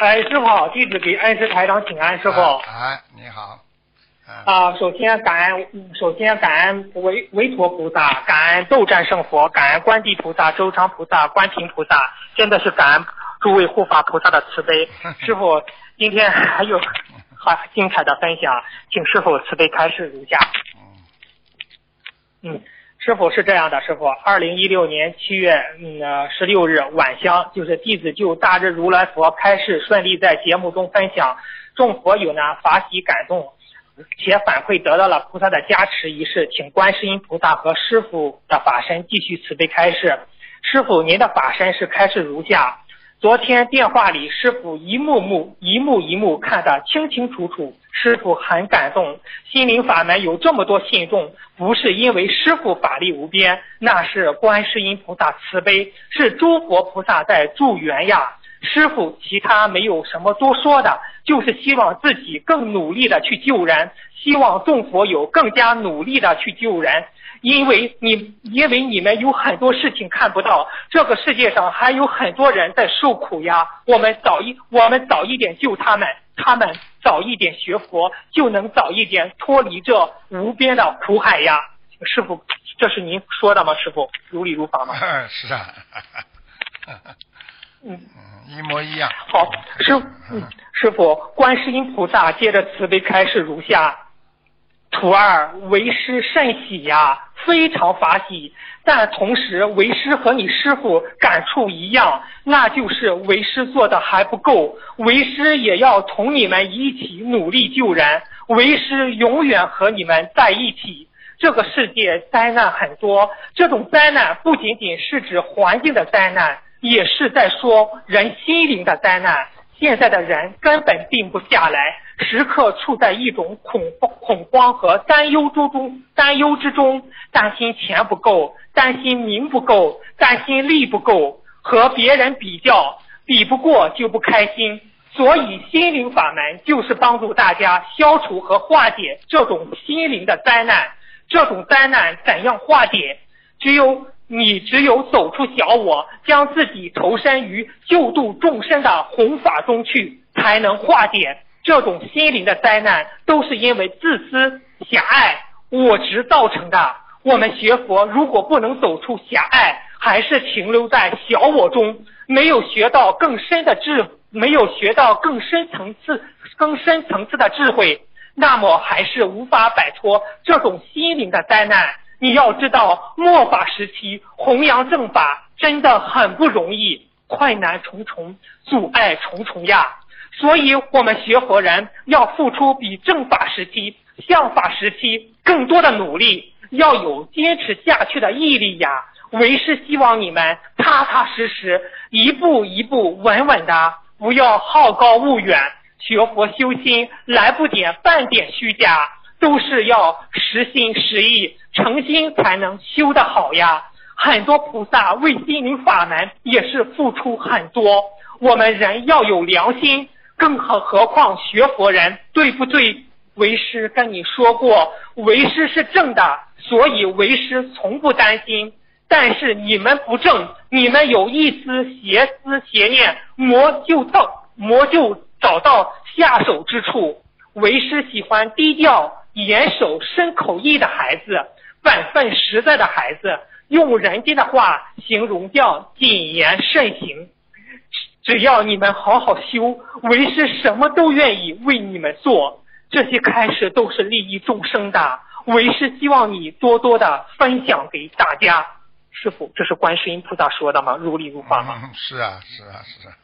哎，师傅好，弟子给恩师台长请安，师傅。哎，你好。啊，首先感恩，首先感恩维维陀菩萨，感恩斗战胜佛，感恩观地菩萨、周昌菩萨、观平菩萨，真的是感恩诸位护法菩萨的慈悲。师傅，今天还有 好精彩的分享，请师傅慈悲开示如下。嗯。师傅是这样的，师傅，二零一六年七月嗯十六日晚香，就是弟子就大日如来佛开示顺利在节目中分享，众佛友呢法喜感动，且反馈得到了菩萨的加持一事，请观世音菩萨和师傅的法身继续慈悲开示。师傅，您的法身是开示如下。昨天电话里，师傅一幕幕、一幕一幕看得清清楚楚，师傅很感动。心灵法门有这么多信众，不是因为师傅法力无边，那是观世音菩萨慈悲，是诸佛菩萨在助缘呀。师傅其他没有什么多说的，就是希望自己更努力的去救人，希望众佛友更加努力的去救人。因为你，因为你们有很多事情看不到，这个世界上还有很多人在受苦呀。我们早一，我们早一点救他们，他们早一点学佛，就能早一点脱离这无边的苦海呀。师傅，这是您说的吗？师傅，如理如法吗？是啊。嗯嗯，一模一样。好，师，嗯，师傅，观世音菩萨接着慈悲开示如下。徒儿为师甚喜呀，非常法喜。但同时，为师和你师傅感触一样，那就是为师做的还不够。为师也要同你们一起努力救人。为师永远和你们在一起。这个世界灾难很多，这种灾难不仅仅是指环境的灾难，也是在说人心灵的灾难。现在的人根本定不下来。时刻处在一种恐慌、恐慌和担忧之中，担忧之中，担心钱不够，担心名不够，担心利不够，和别人比较，比不过就不开心。所以心灵法门就是帮助大家消除和化解这种心灵的灾难。这种灾难怎样化解？只有你只有走出小我，将自己投身于救度众生的弘法中去，才能化解。这种心灵的灾难都是因为自私、狭隘、我执造成的。我们学佛如果不能走出狭隘，还是停留在小我中，没有学到更深的智，没有学到更深层次、更深层次的智慧，那么还是无法摆脱这种心灵的灾难。你要知道，末法时期弘扬正法真的很不容易，困难重重，阻碍重重呀。所以，我们学佛人要付出比正法时期、相法时期更多的努力，要有坚持下去的毅力呀。为师希望你们踏踏实实，一步一步稳稳的，不要好高骛远。学佛修心，来不点半点虚假，都是要实心实意、诚心才能修得好呀。很多菩萨为心灵法门也是付出很多，我们人要有良心。更何何况学佛人对不对？为师跟你说过，为师是正的，所以为师从不担心。但是你们不正，你们有一丝邪思邪念，魔就到魔就找到下手之处。为师喜欢低调、严守、深口意的孩子，本分实在的孩子。用人间的话形容叫谨言慎行。只要你们好好修，为师什么都愿意为你们做。这些开始都是利益众生的，为师希望你多多的分享给大家。师傅，这是观世音菩萨说的吗？如理如法吗？是啊，是啊，是啊。